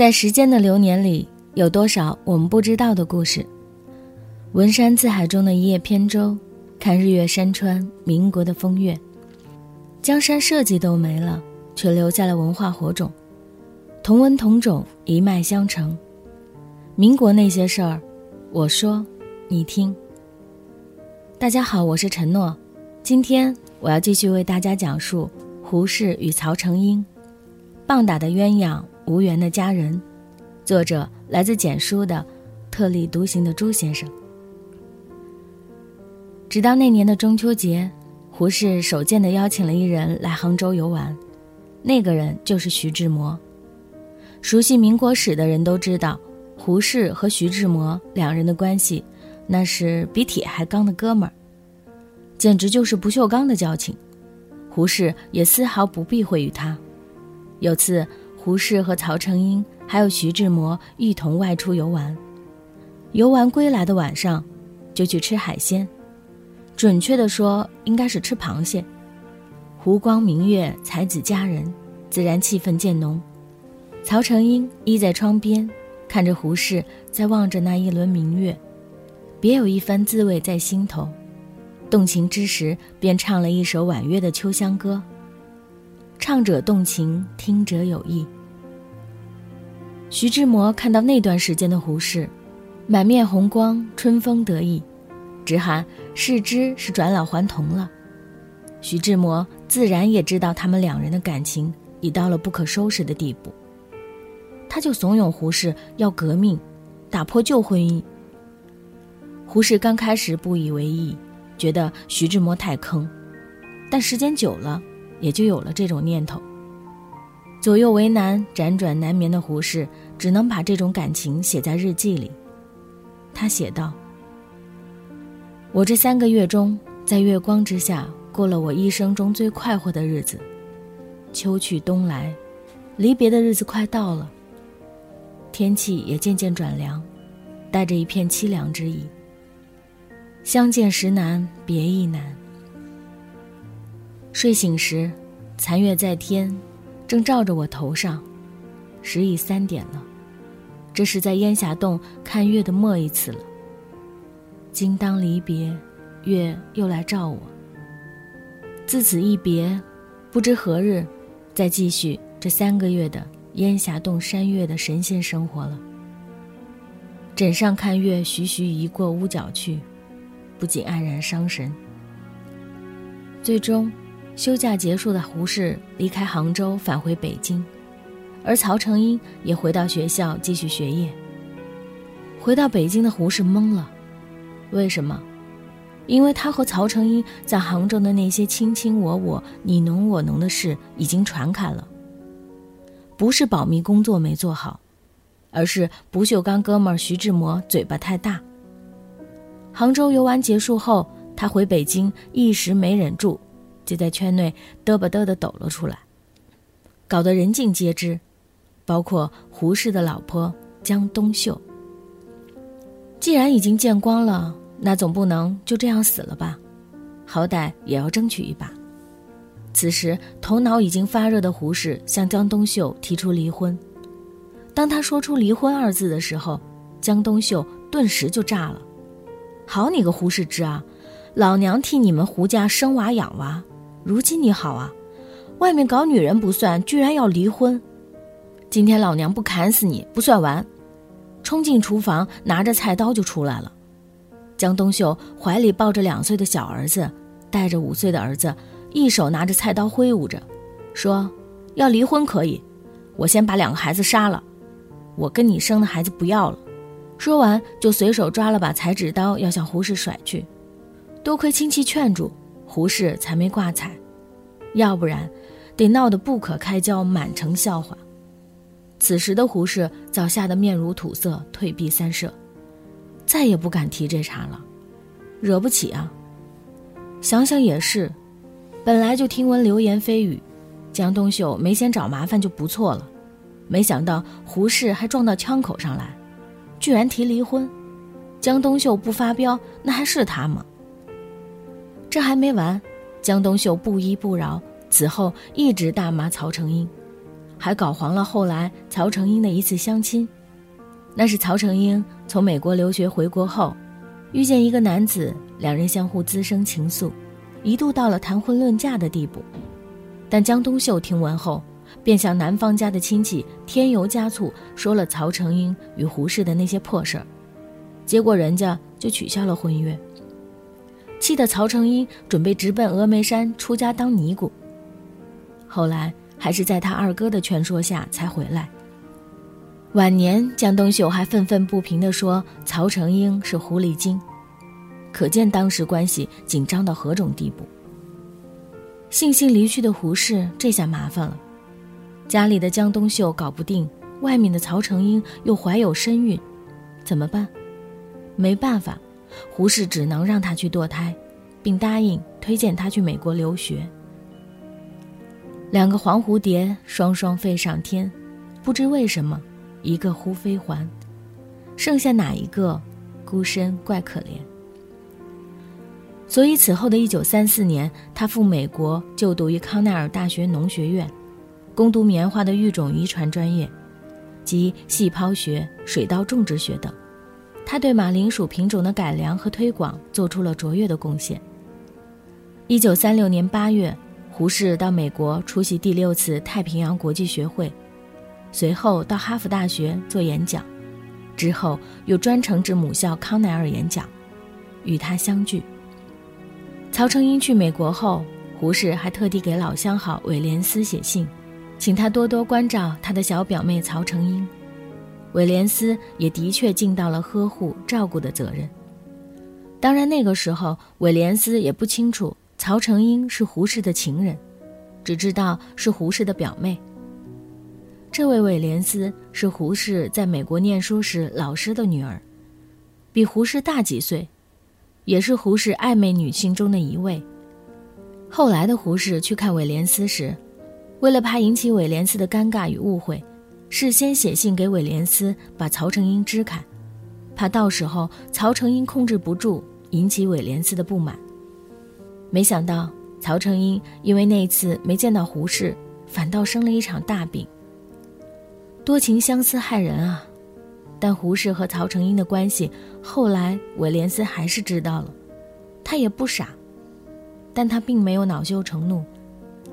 在时间的流年里，有多少我们不知道的故事？文山字海中的一叶扁舟，看日月山川，民国的风月。江山社稷都没了，却留下了文化火种。同文同种，一脉相承。民国那些事儿，我说，你听。大家好，我是陈诺，今天我要继续为大家讲述胡适与曹成英，棒打的鸳鸯。无缘的家人，作者来自简书的特立独行的朱先生。直到那年的中秋节，胡适首见的邀请了一人来杭州游玩，那个人就是徐志摩。熟悉民国史的人都知道，胡适和徐志摩两人的关系，那是比铁还刚的哥们儿，简直就是不锈钢的交情。胡适也丝毫不避讳于他。有次。胡适和曹成英还有徐志摩一同外出游玩，游玩归来的晚上，就去吃海鲜，准确的说应该是吃螃蟹。湖光明月，才子佳人，自然气氛渐浓。曹成英依在窗边，看着胡适在望着那一轮明月，别有一番滋味在心头。动情之时，便唱了一首婉约的《秋香歌》。唱者动情，听者有意。徐志摩看到那段时间的胡适，满面红光，春风得意，直喊世之是转老还童了。徐志摩自然也知道他们两人的感情已到了不可收拾的地步，他就怂恿胡适要革命，打破旧婚姻。胡适刚开始不以为意，觉得徐志摩太坑，但时间久了。也就有了这种念头。左右为难、辗转难眠的胡适，只能把这种感情写在日记里。他写道：“我这三个月中，在月光之下过了我一生中最快活的日子。秋去冬来，离别的日子快到了。天气也渐渐转凉，带着一片凄凉之意。相见时难，别亦难。”睡醒时，残月在天，正照着我头上，时已三点了。这是在烟霞洞看月的末一次了。今当离别，月又来照我。自此一别，不知何日，再继续这三个月的烟霞洞山月的神仙生活了。枕上看月，徐徐移过屋角去，不禁黯然伤神。最终。休假结束的胡适离开杭州，返回北京，而曹成英也回到学校继续学业。回到北京的胡适懵了，为什么？因为他和曹成英在杭州的那些卿卿我我、你侬我侬的事已经传开了。不是保密工作没做好，而是不锈钢哥们徐志摩嘴巴太大。杭州游玩结束后，他回北京，一时没忍住。就在圈内嘚吧嘚的抖了出来，搞得人尽皆知，包括胡适的老婆江冬秀。既然已经见光了，那总不能就这样死了吧？好歹也要争取一把。此时头脑已经发热的胡适向江冬秀提出离婚。当他说出“离婚”二字的时候，江冬秀顿时就炸了：“好你个胡适之啊！老娘替你们胡家生娃养娃。”如今你好啊，外面搞女人不算，居然要离婚！今天老娘不砍死你不算完！冲进厨房，拿着菜刀就出来了。江冬秀怀里抱着两岁的小儿子，带着五岁的儿子，一手拿着菜刀挥舞着，说：“要离婚可以，我先把两个孩子杀了，我跟你生的孩子不要了。”说完就随手抓了把裁纸刀，要向胡适甩去。多亏亲戚劝住。胡适才没挂彩，要不然得闹得不可开交，满城笑话。此时的胡适早吓得面如土色，退避三舍，再也不敢提这茬了，惹不起啊。想想也是，本来就听闻流言蜚语，江冬秀没先找麻烦就不错了，没想到胡适还撞到枪口上来，居然提离婚。江冬秀不发飙，那还是他吗？这还没完，江冬秀不依不饶，此后一直大骂曹成英。还搞黄了后来曹成英的一次相亲。那是曹成英从美国留学回国后，遇见一个男子，两人相互滋生情愫，一度到了谈婚论嫁的地步。但江冬秀听闻后，便向男方家的亲戚添油加醋说了曹成英与胡适的那些破事儿，结果人家就取消了婚约。气得曹成英准备直奔峨眉山出家当尼姑。后来还是在他二哥的劝说下才回来。晚年，江冬秀还愤愤不平地说曹成英是狐狸精，可见当时关系紧张到何种地步。悻悻离去的胡适，这下麻烦了，家里的江冬秀搞不定，外面的曹成英又怀有身孕，怎么办？没办法。胡适只能让他去堕胎，并答应推荐他去美国留学。两个黄蝴蝶双双飞上天，不知为什么，一个忽飞还，剩下哪一个，孤身怪可怜。所以此后的一九三四年，他赴美国就读于康奈尔大学农学院，攻读棉花的育种遗传专业，及细胞学、水稻种植学等。他对马铃薯品种的改良和推广做出了卓越的贡献。一九三六年八月，胡适到美国出席第六次太平洋国际学会，随后到哈佛大学做演讲，之后又专程至母校康奈尔演讲，与他相聚。曹成英去美国后，胡适还特地给老相好韦廉斯写信，请他多多关照他的小表妹曹成英。韦廉斯也的确尽到了呵护照顾的责任。当然，那个时候韦廉斯也不清楚曹成英是胡适的情人，只知道是胡适的表妹。这位韦廉斯是胡适在美国念书时老师的女儿，比胡适大几岁，也是胡适暧昧女性中的一位。后来的胡适去看韦廉斯时，为了怕引起韦廉斯的尴尬与误会。事先写信给韦廉斯，把曹成英支开，怕到时候曹成英控制不住，引起韦廉斯的不满。没想到曹成英因为那次没见到胡适，反倒生了一场大病。多情相思害人啊！但胡适和曹成英的关系，后来韦廉斯还是知道了。他也不傻，但他并没有恼羞成怒。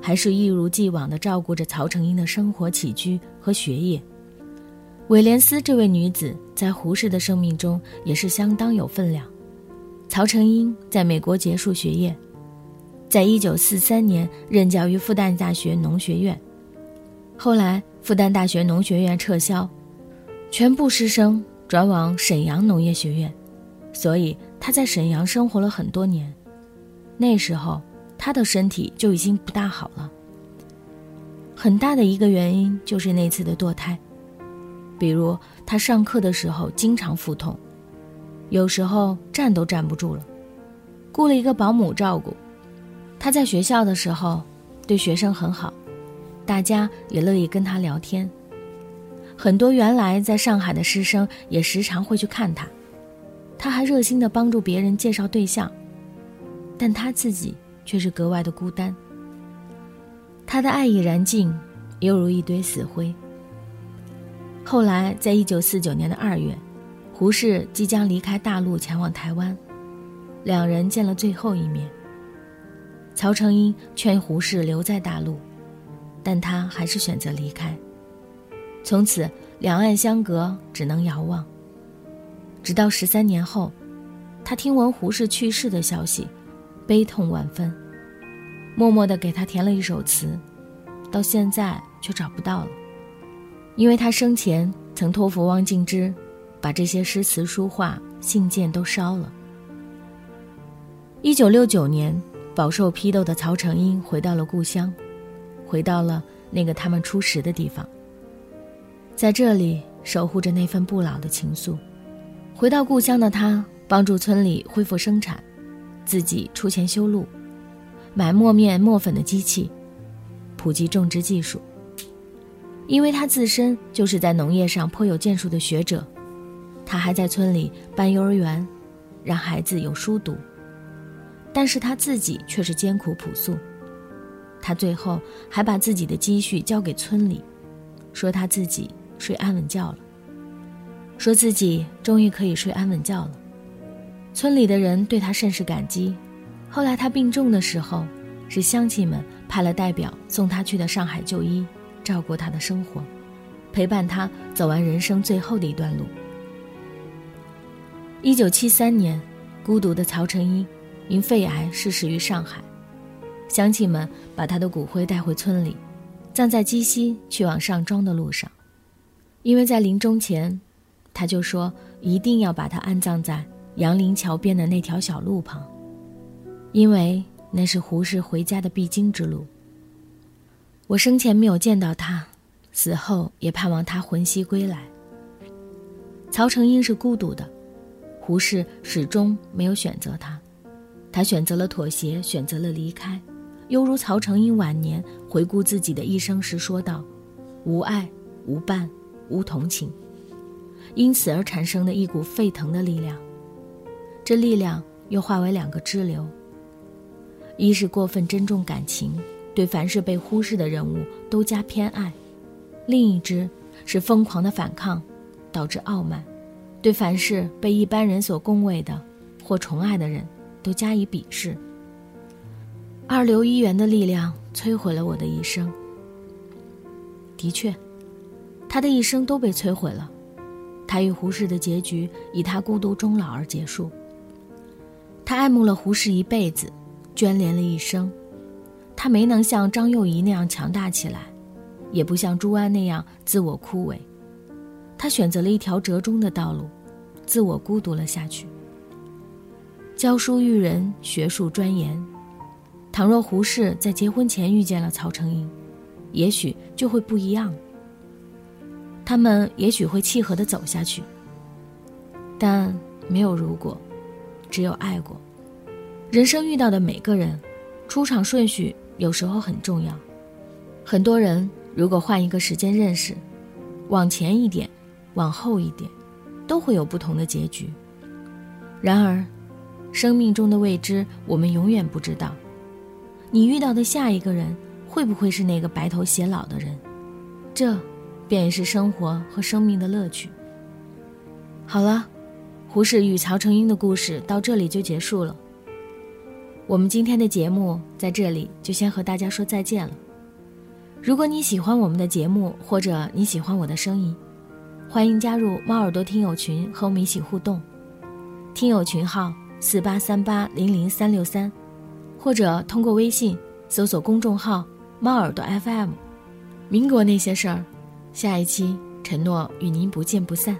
还是一如既往地照顾着曹成英的生活起居和学业。韦莲斯这位女子在胡适的生命中也是相当有分量。曹成英在美国结束学业，在一九四三年任教于复旦大学农学院。后来复旦大学农学院撤销，全部师生转往沈阳农业学院，所以他在沈阳生活了很多年。那时候。他的身体就已经不大好了。很大的一个原因就是那次的堕胎，比如他上课的时候经常腹痛，有时候站都站不住了，雇了一个保姆照顾。他在学校的时候对学生很好，大家也乐意跟他聊天。很多原来在上海的师生也时常会去看他，他还热心的帮助别人介绍对象，但他自己。却是格外的孤单。他的爱已燃尽，犹如一堆死灰。后来，在一九四九年的二月，胡适即将离开大陆前往台湾，两人见了最后一面。曹成英劝胡适留在大陆，但他还是选择离开。从此，两岸相隔，只能遥望。直到十三年后，他听闻胡适去世的消息。悲痛万分，默默地给他填了一首词，到现在却找不到了，因为他生前曾托付汪静之，把这些诗词书画、信件都烧了。一九六九年，饱受批斗的曹成英回到了故乡，回到了那个他们初识的地方，在这里守护着那份不老的情愫。回到故乡的他，帮助村里恢复生产。自己出钱修路，买磨面磨粉的机器，普及种植技术。因为他自身就是在农业上颇有建树的学者，他还在村里办幼儿园，让孩子有书读。但是他自己却是艰苦朴素，他最后还把自己的积蓄交给村里，说他自己睡安稳觉了，说自己终于可以睡安稳觉了。村里的人对他甚是感激。后来他病重的时候，是乡亲们派了代表送他去的上海就医，照顾他的生活，陪伴他走完人生最后的一段路。一九七三年，孤独的曹成英因肺癌逝世于上海，乡亲们把他的骨灰带回村里，葬在鸡西去往上庄的路上，因为在临终前，他就说一定要把他安葬在。杨林桥边的那条小路旁，因为那是胡适回家的必经之路。我生前没有见到他，死后也盼望他魂兮归来。曹成英是孤独的，胡适始终没有选择他，他选择了妥协，选择了离开，犹如曹成英晚年回顾自己的一生时说道：“无爱，无伴，无同情。”因此而产生的一股沸腾的力量。这力量又化为两个支流：一是过分珍重感情，对凡是被忽视的人物都加偏爱；另一支是疯狂的反抗，导致傲慢，对凡是被一般人所恭维的或宠爱的人都加以鄙视。二流一元的力量摧毁了我的一生。的确，他的一生都被摧毁了。他与胡适的结局以他孤独终老而结束。他爱慕了胡适一辈子，眷恋了一生，他没能像张幼仪那样强大起来，也不像朱安那样自我枯萎，他选择了一条折中的道路，自我孤独了下去。教书育人，学术钻研。倘若胡适在结婚前遇见了曹成英，也许就会不一样。他们也许会契合的走下去，但没有如果。只有爱过，人生遇到的每个人，出场顺序有时候很重要。很多人如果换一个时间认识，往前一点，往后一点，都会有不同的结局。然而，生命中的未知，我们永远不知道。你遇到的下一个人，会不会是那个白头偕老的人？这，便是生活和生命的乐趣。好了。胡适与曹成英的故事到这里就结束了。我们今天的节目在这里就先和大家说再见了。如果你喜欢我们的节目，或者你喜欢我的声音，欢迎加入猫耳朵听友群和我们一起互动。听友群号四八三八零零三六三，或者通过微信搜索公众号“猫耳朵 FM”。民国那些事儿，下一期承诺与您不见不散。